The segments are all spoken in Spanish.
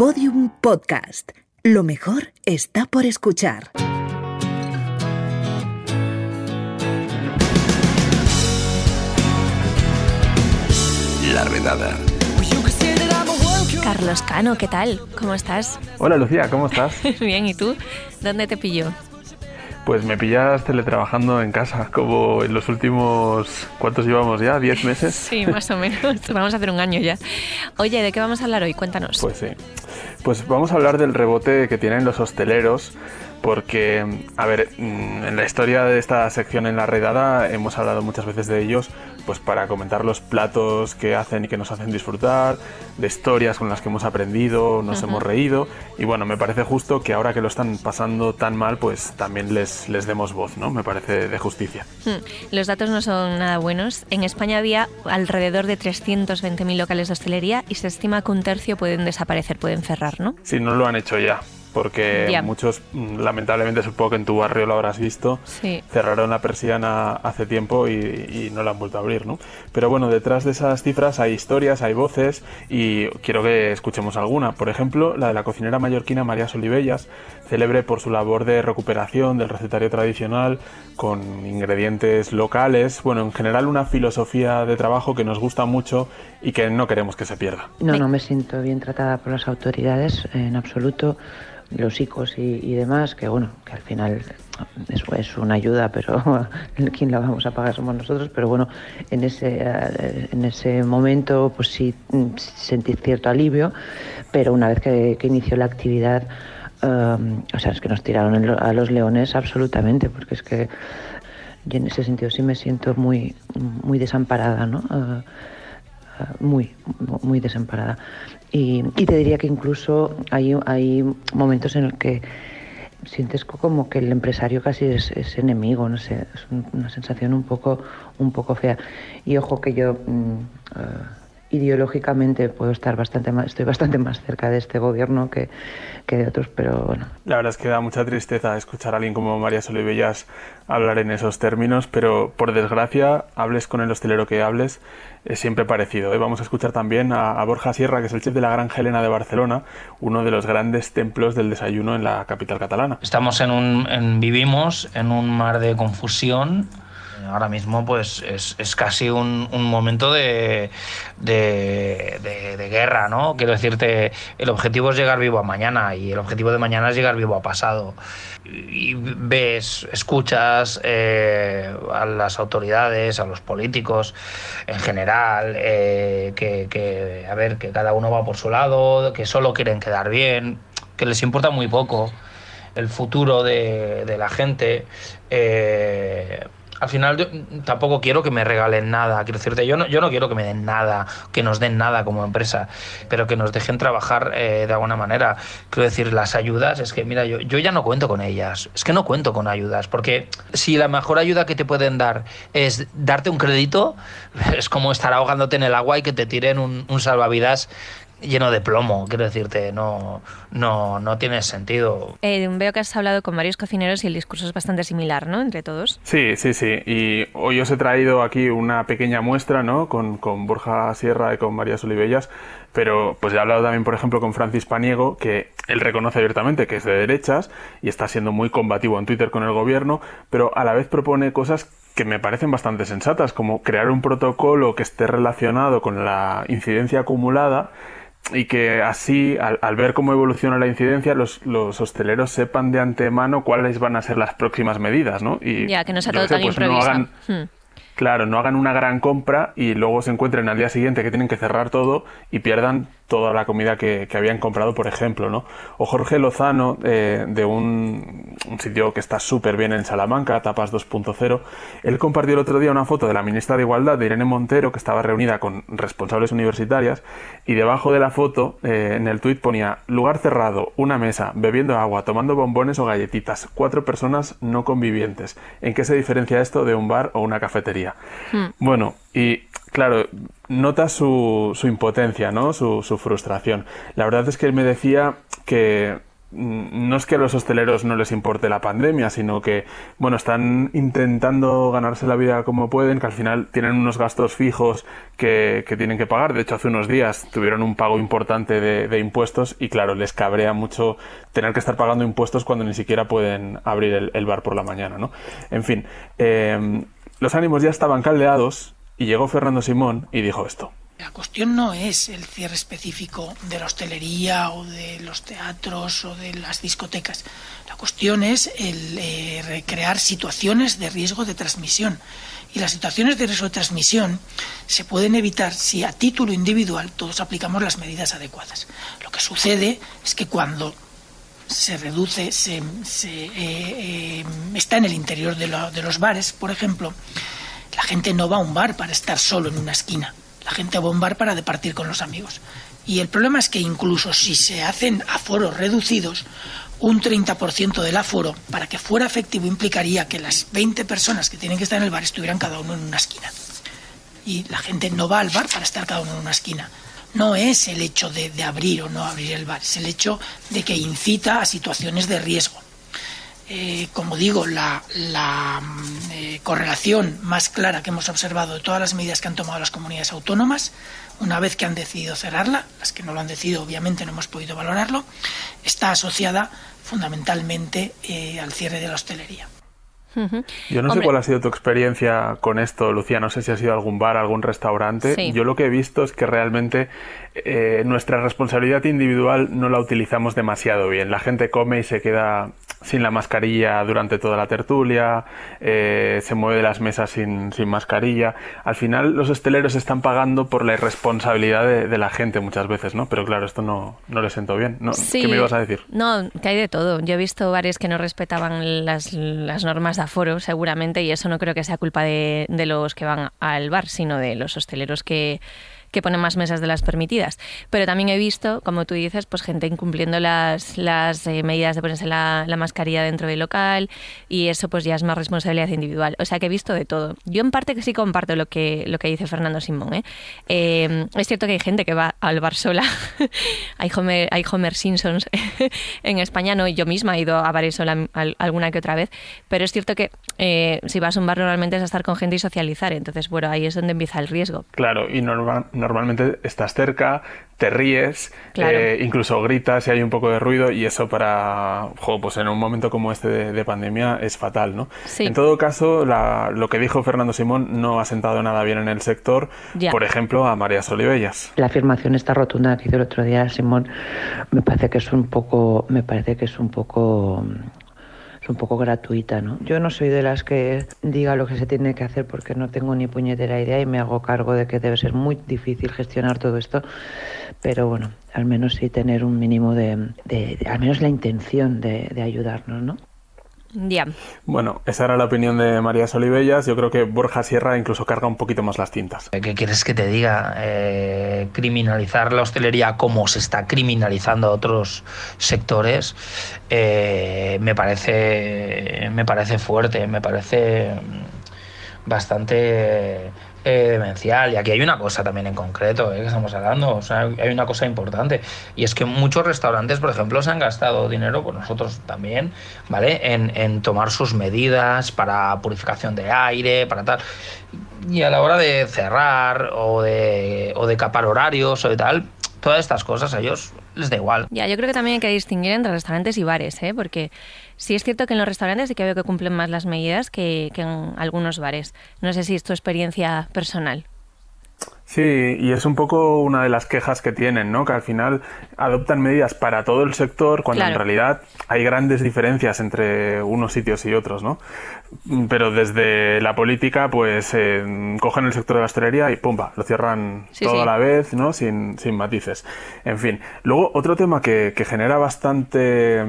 Podium Podcast. Lo mejor está por escuchar. La redada. Carlos Cano, ¿qué tal? ¿Cómo estás? Hola Lucía, ¿cómo estás? Bien, ¿y tú? ¿Dónde te pilló? Pues me pillas teletrabajando en casa, como en los últimos... ¿Cuántos llevamos ya? ¿Diez meses? Sí, más o menos. Vamos a hacer un año ya. Oye, ¿de qué vamos a hablar hoy? Cuéntanos. Pues sí. Pues vamos a hablar del rebote que tienen los hosteleros, porque, a ver, mm, en la historia de esta sección en la redada hemos hablado muchas veces de ellos, pues para comentar los platos que hacen y que nos hacen disfrutar, de historias con las que hemos aprendido, nos hemos reído, y bueno, me parece justo que ahora que lo están pasando tan mal, pues también les, les demos voz, ¿no? Me parece de justicia. Hmm, Los datos no son nada buenos. En España había alrededor de 320.000 locales de hostelería y se estima que un tercio pueden desaparecer, pueden cerrar, ¿no? Si no lo han hecho ya, porque muchos, mm, lamentablemente supongo que en tu barrio lo habrás visto, Sí. cerraron la persiana hace tiempo y, y no la han vuelto a abrir, ¿no? Pero bueno, detrás de esas cifras hay historias, hay voces y quiero que escuchemos alguna. Por ejemplo, la de la cocinera mallorquina María Solibellas, célebre por su labor de recuperación del recetario tradicional con ingredientes locales, bueno, en general una filosofía de trabajo que nos gusta mucho y que no queremos que se pierda. No, no me siento bien tratada por las autoridades en absoluto, los ICOs y, y demás, que bueno, que al final es, es una ayuda, pero quien la vamos a pagar somos nosotros, pero bueno, en ese, eh, en ese momento pues sí sentí cierto alivio, pero una vez que, inició la actividad, um, o sea, es que nos tiraron a los leones absolutamente, porque es que y en ese sentido sí me siento muy, muy desamparada, ¿no? Eh, muy, muy desamparada. Y, te diría que incluso hay, hay momentos en los que sientes co- como que el empresario casi es, es enemigo, no sé, es un- una sensación un poco, un poco fea. Y ojo que yo mm, eh, ideológicamente puedo estar bastante más, estoy bastante más cerca de este gobierno que, que de otros, pero bueno, La verdad es que da mucha tristeza escuchar a alguien como María Solibellas hablar en esos términos, pero por desgracia, hables con el hostelero que hables, es siempre parecido. ¿eh? Vamos a escuchar también a, a Borja Sierra, que es el chef de la Gran Helena de Barcelona, uno de los grandes templos del desayuno en la capital catalana. Estamos en un, en- vivimos en un mar de confusión. Ahora mismo, pues es, es casi un, un momento de, de, de- guerra, ¿no? Quiero decirte, el objetivo es llegar vivo a mañana y el objetivo de mañana es llegar vivo a pasado. Y ves, escuchas eh, a las autoridades, a los políticos en general, eh, que, que, a ver, que cada uno va por su lado, que solo quieren quedar bien, que les importa muy poco el futuro de, de la gente. Eh, al final yo tampoco quiero que me regalen nada, quiero decirte, yo no, yo no quiero que me den nada, que nos den nada como empresa, pero que nos dejen trabajar eh, de alguna manera. Quiero decir, las ayudas, es que mira, yo, yo ya no cuento con ellas, es que no cuento con ayudas, porque si la mejor ayuda que te pueden dar es darte un crédito, es como estar ahogándote en el agua y que te tiren un, un salvavidas lleno de plomo, quiero decirte, no, no, no tiene sentido. Eh, veo que has hablado con varios cocineros y el discurso es bastante similar, ¿no? Entre todos. Sí, sí, sí. Y hoy os he traído aquí una pequeña muestra, ¿no? Con, con Borja Sierra y con María Solibellas. Pero pues he hablado también, por ejemplo, con Francis Paniego, que él reconoce abiertamente que es de derechas y está siendo muy combativo en Twitter con el gobierno, pero a la vez propone cosas que me parecen bastante sensatas, como crear un protocolo que esté relacionado con la incidencia acumulada y que así, al, al ver cómo evoluciona la incidencia, los, los hosteleros sepan de antemano cuáles van a ser las próximas medidas, ¿no? Y Ya, que no sea todo sé, tan pues no hagan- Hmm. Claro, no hagan una gran compra y luego se encuentren al día siguiente que tienen que cerrar todo y pierdan toda la comida que, que habían comprado, por ejemplo, ¿no? O Jorge Lozano, eh, de un, un sitio que está súper bien en Salamanca, Tapas 2.0, él compartió el otro día una foto de la ministra de Igualdad, de Irene Montero, que estaba reunida con responsables universitarias, y debajo de la foto, eh, en el tuit ponía, lugar cerrado, una mesa, bebiendo agua, tomando bombones o galletitas, cuatro personas no convivientes. ¿En qué se diferencia esto de un bar o una cafetería? Bueno, y claro, nota su, impotencia, ¿no? Su, frustración. La verdad es que él me decía que mm, no es que a los hosteleros no les importe la pandemia, sino que, bueno, están intentando ganarse la vida como pueden, que al final tienen unos gastos fijos que, tienen que pagar. De hecho, hace unos días tuvieron un pago importante de, impuestos y, claro, les cabrea mucho tener que estar pagando impuestos cuando ni siquiera pueden abrir el, bar por la mañana, ¿no? En fin, eh, los ánimos ya estaban caldeados y llegó Fernando Simón y dijo esto. La cuestión no es el cierre específico de la hostelería o de los teatros o de las discotecas. La cuestión es el eh, recrear situaciones de riesgo de transmisión. Y las situaciones de riesgo de transmisión se pueden evitar si a título individual todos aplicamos las medidas adecuadas. Lo que sucede es que cuando se reduce, se, eh, eh, está en el interior de los bares, por ejemplo, la gente no va a un bar para estar solo en una esquina la gente va a un bar para departir con los amigos. Y el problema es que incluso si se hacen aforos reducidos, un 30% del aforo, para que fuera efectivo, implicaría que las 20 personas que tienen que estar en el bar estuvieran cada uno en una esquina. Y la gente no va al bar para estar cada uno en una esquina. No es el hecho de, abrir o no abrir el bar, es el hecho de que incita a situaciones de riesgo. Eh, como digo, la, eh, correlación más clara que hemos observado de todas las medidas que han tomado las comunidades autónomas, una vez que han decidido cerrarla, las que no lo han decidido obviamente no hemos podido valorarlo, está asociada fundamentalmente eh, al cierre de la hostelería. Yo no sé cuál ha sido tu experiencia con esto, Lucía. No sé si ha sido algún bar, algún restaurante. Yo lo que he visto es que realmente nuestra responsabilidad individual no la utilizamos demasiado bien. La gente come y se queda sin la mascarilla durante toda la tertulia, eh, se mueve de las mesas sin, sin, mascarilla. Al final los hosteleros están pagando por la irresponsabilidad de, la gente muchas veces, ¿no? Pero claro, esto no, no le siento bien. ¿no? ¿Qué me ibas a decir? No, que hay de todo. Yo he visto bares que no respetaban las, las normas de aforo, seguramente, y eso no creo que sea culpa de, de los que van al bar, sino de los hosteleros que que ponen más mesas de las permitidas. Pero también he visto, como tú dices, pues gente incumpliendo las, las eh, medidas de ponerse la, mascarilla dentro del local y eso pues ya es más responsabilidad individual. O sea que he visto de todo. Yo en parte que sí comparto lo que, lo que dice Fernando Simón. ¿eh? Em, es cierto que hay gente que va al bar sola. hay, Homer, hay Homer Simpsons en España, no, yo misma he ido a bares sola alguna que otra vez, pero es cierto que eh, si vas a un bar normalmente es a estar con gente y socializar. Entonces, bueno, ahí es donde empieza el riesgo. Claro, y normal, normalmente estás cerca, te ríes, eh, incluso gritas y hay un poco de ruido y eso para, pues en un momento como este de, pandemia es fatal, ¿no? En todo caso, lo que dijo Fernando Simón no ha sentado nada bien en el sector, por ejemplo, a María Solibellas. La afirmación está rotunda que hizo el otro día Simón me parece que es un poco, me parece que es un poco un poco gratuita, ¿no? Yo no soy de las que diga lo que se tiene que hacer porque no tengo ni puñetera idea y me hago cargo de que debe ser muy difícil gestionar todo esto, pero bueno, al menos sí tener un mínimo de, al menos la intención de, de ayudarnos, ¿no? Bueno, esa era la opinión de María Solibellas. Yo creo que Borja Sierra incluso carga un poquito más las tintas. ¿Qué quieres que te diga? Eh, criminalizar la hostelería como se está criminalizando otros sectores eh, me parece me parece fuerte, me parece bastante eh, demencial. Y aquí hay una cosa también en concreto eh, que estamos hablando, o sea, hay una cosa importante. Y es que muchos restaurantes, por ejemplo, se han gastado dinero, pues nosotros también, ¿vale? En, en tomar sus medidas para purificación de aire, para tal. Y a la hora de cerrar o de, o de capar horarios o de tal, todas estas cosas a ellos les da igual. Ya, yo creo que también hay que distinguir entre restaurantes y bares, ¿eh? porque Sí es cierto que en los restaurantes sí que veo que cumplen más las medidas que, en algunos bares. No sé si es tu experiencia personal. Sí, y es un poco una de las quejas que tienen, ¿no? Que al final adoptan medidas para todo el sector cuando en realidad hay grandes diferencias entre unos sitios y otros, ¿no? Pero desde la política, pues eh, cogen el sector de la hostelería y ¡pumba! Lo cierran todo a la vez, ¿no? Sin, sin matices. En fin. Luego, otro tema que, que genera bastante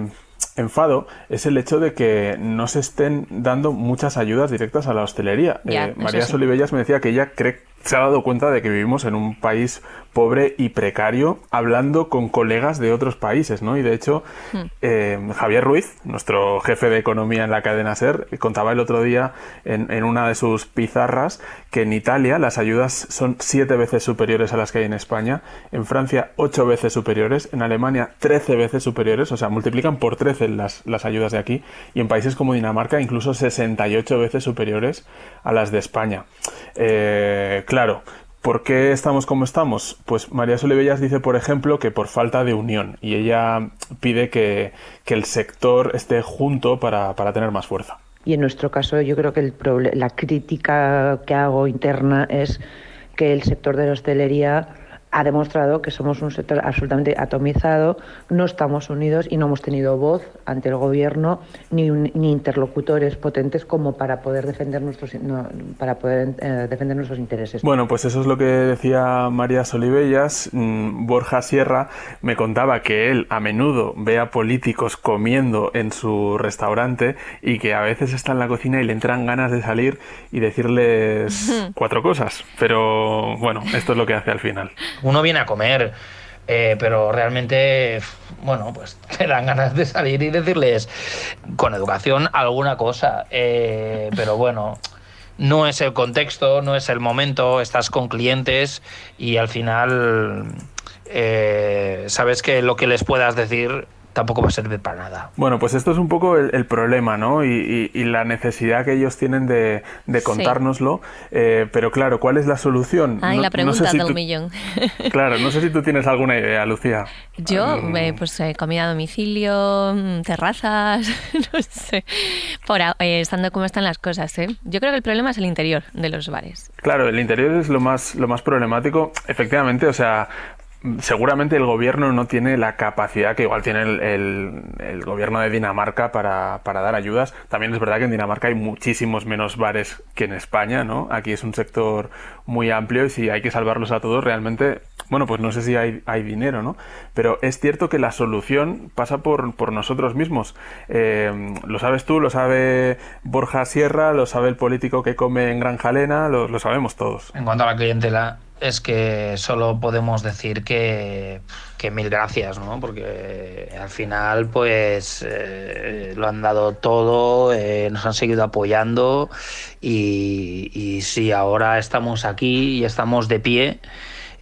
enfado es el hecho de que no se estén dando muchas ayudas directas a la hostelería. Eh, María Solibellas me decía que ella cree se ha dado cuenta de que vivimos en un país pobre y precario hablando con colegas de otros países, ¿no? Y de hecho, hmm. eh, Javier Ruiz, nuestro jefe de economía en la cadena SER, contaba el otro día en, una de sus pizarras que en Italia las ayudas son siete veces superiores a las que hay en España, en Francia ocho veces superiores, en Alemania trece veces superiores, o sea, multiplican por trece las, las ayudas de aquí, y en países como Dinamarca incluso 68 veces superiores a las de España. Eh, claro, ¿Por qué estamos como estamos? Pues María Solibellas dice, por ejemplo, que por falta de unión y ella pide que, el sector esté junto para, tener más fuerza. Y en nuestro caso yo creo que la crítica que hago interna es que el sector de la hostelería ha demostrado que somos un sector absolutamente atomizado, no estamos unidos y no hemos tenido voz ante el gobierno ni, ni interlocutores potentes como para poder defender nuestros para poder eh, defender nuestros intereses. Bueno, pues eso es lo que decía María Solibellas. Mm, Borja Sierra me contaba que él a menudo ve a políticos comiendo en su restaurante y que a veces está en la cocina y le entran ganas de salir y decirles cuatro cosas. Pero bueno, esto es lo que hace al final uno viene a comer, eh, pero realmente, bueno, pues te dan ganas de salir y decirles con educación alguna cosa. Eh, pero bueno, no es el contexto, no es el momento, estás con clientes y al final eh, sabes que lo que les puedas decir tampoco va a servir para nada. Bueno, pues esto es un poco el, problema, ¿no? Y, la necesidad que ellos tienen de, contárnoslo. Eh, pero claro, ¿cuál es la solución? Ay, la pregunta del millón. claro, no sé si tú tienes alguna idea, Lucía. Yo, eh, pues eh, comida a domicilio, mm, terrazas, no sé. Por, estando como están las cosas, ¿eh? Yo creo que el problema es el interior de los bares. Claro, el interior es lo más, lo más problemático. Efectivamente, o sea, seguramente el gobierno no tiene la capacidad que igual tiene el, gobierno de Dinamarca para, dar ayudas. También es verdad que en Dinamarca hay muchísimos menos bares que en España, ¿no? Aquí es un sector muy amplio y si hay que salvarlos a todos, realmente, bueno, pues no sé si hay, dinero, ¿no? Pero es cierto que la solución pasa por, nosotros mismos. Eh, lo sabes tú, lo sabe Borja Sierra, lo sabe el político que come en Granjalena, lo sabemos todos. En cuanto a la clientela, es que solo podemos decir que, mil gracias, ¿no? Porque al final, pues, eh, lo han dado todo, eh, nos han seguido apoyando y si ahora estamos aquí y estamos de pie,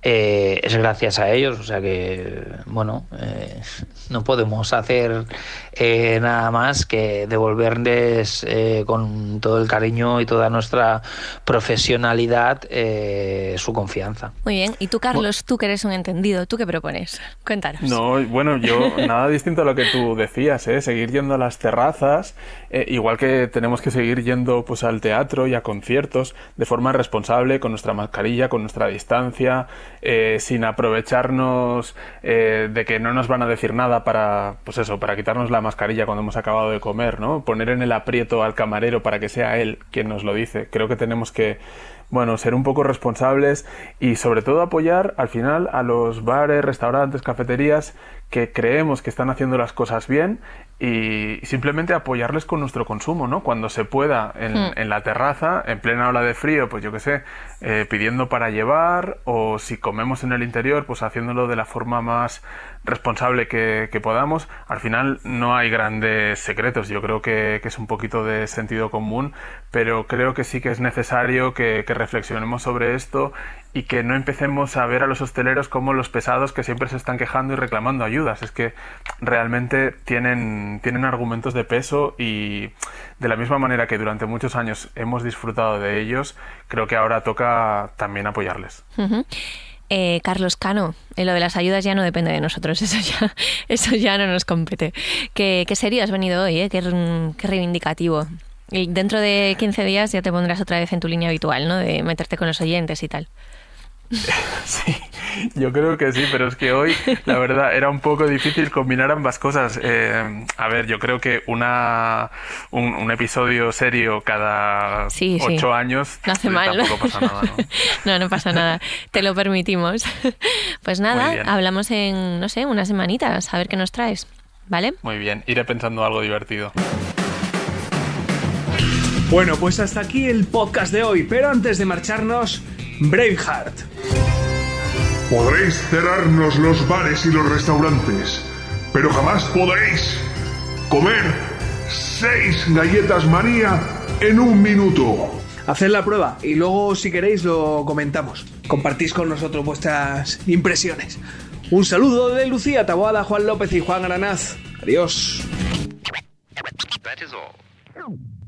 eh, es gracias a ellos. O sea que, bueno, eh, no podemos hacer eh, nada más que devolverles con todo el cariño y toda nuestra profesionalidad su confianza. Muy bien. Y tú, Carlos, tú que eres un entendido, ¿tú qué propones? Cuéntanos. No, bueno, yo nada distinto a lo que tú decías, ¿eh? seguir yendo a las terrazas, igual que tenemos que seguir yendo pues al teatro y a conciertos de forma responsable, con nuestra mascarilla, con nuestra distancia, eh, sin aprovecharnos eh, de que no nos van a decir nada para, pues eso, para quitarnos la mascarilla cuando hemos acabado de comer, ¿no? Poner en el aprieto al camarero para que sea él quien nos lo dice. Creo que tenemos que, bueno, ser un poco responsables y sobre todo apoyar al final a los bares, restaurantes, cafeterías que creemos que están haciendo las cosas bien y simplemente apoyarles con nuestro consumo, ¿no? Cuando se pueda en, hmm. en la terraza, en plena ola de frío, pues yo qué sé, eh, pidiendo para llevar o si comemos en el interior, pues haciéndolo de la forma más responsable que, podamos. Al final no hay grandes secretos, yo creo que, es un poquito de sentido común, pero creo que sí que es necesario que, que reflexionemos sobre esto y que no empecemos a ver a los hosteleros como los pesados que siempre se están quejando y reclamando ayudas. Es que realmente tienen, tienen argumentos de peso y de la misma manera que durante muchos años hemos disfrutado de ellos, creo que ahora toca también apoyarles. Eh, Carlos Cano, eh, lo de las ayudas ya no depende de nosotros, eso ya, eso ya no nos compete. Qué, qué serio has venido hoy, eh? qué, qué reivindicativo. Y dentro de 15 días ya te pondrás otra vez en tu línea habitual, ¿no? De meterte con los oyentes y tal. Sí, yo creo que sí, pero es que hoy, la verdad, era un poco difícil combinar ambas cosas. Eh, a ver, yo creo que una un, episodio serio cada ocho años no hace mal. tampoco pasa nada, ¿no? no, no pasa nada. Te lo permitimos. Pues nada, hablamos en, no sé, unas semanitas, a ver qué nos traes. ¿Vale? Muy bien, iré pensando algo divertido. Bueno, pues hasta aquí el podcast de hoy, pero antes de marcharnos Braveheart. Podréis cerrarnos los bares y los restaurantes, pero jamás podréis comer seis galletas María en un minuto. Haced la prueba y luego si queréis lo comentamos. Compartís con nosotros vuestras impresiones. Un saludo de Lucía Taboada, Juan López y Juan Aranaz. Adiós.